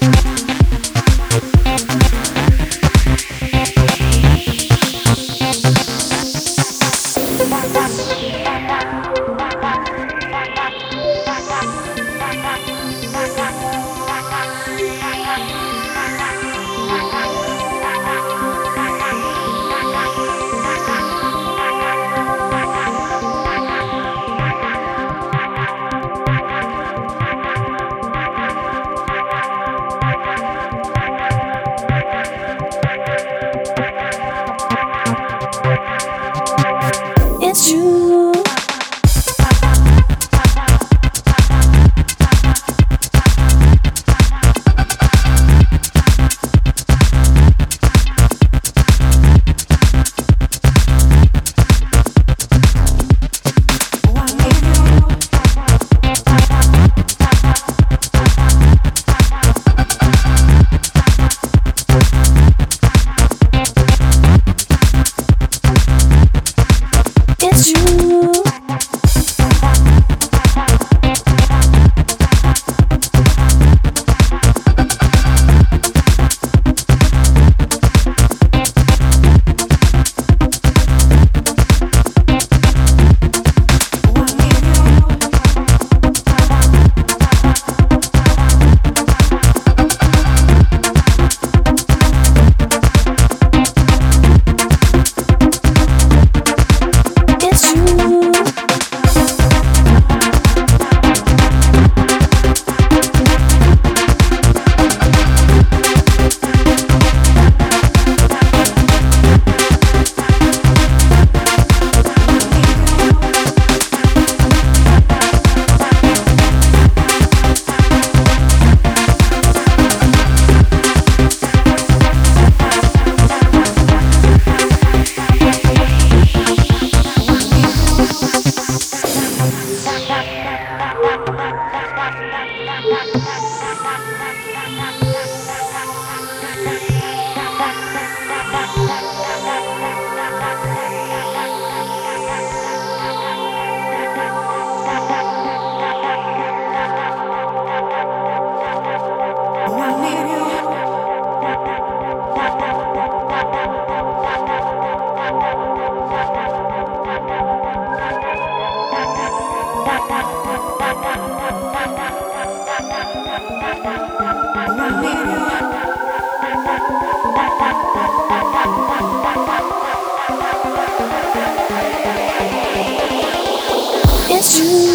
Thank It's true.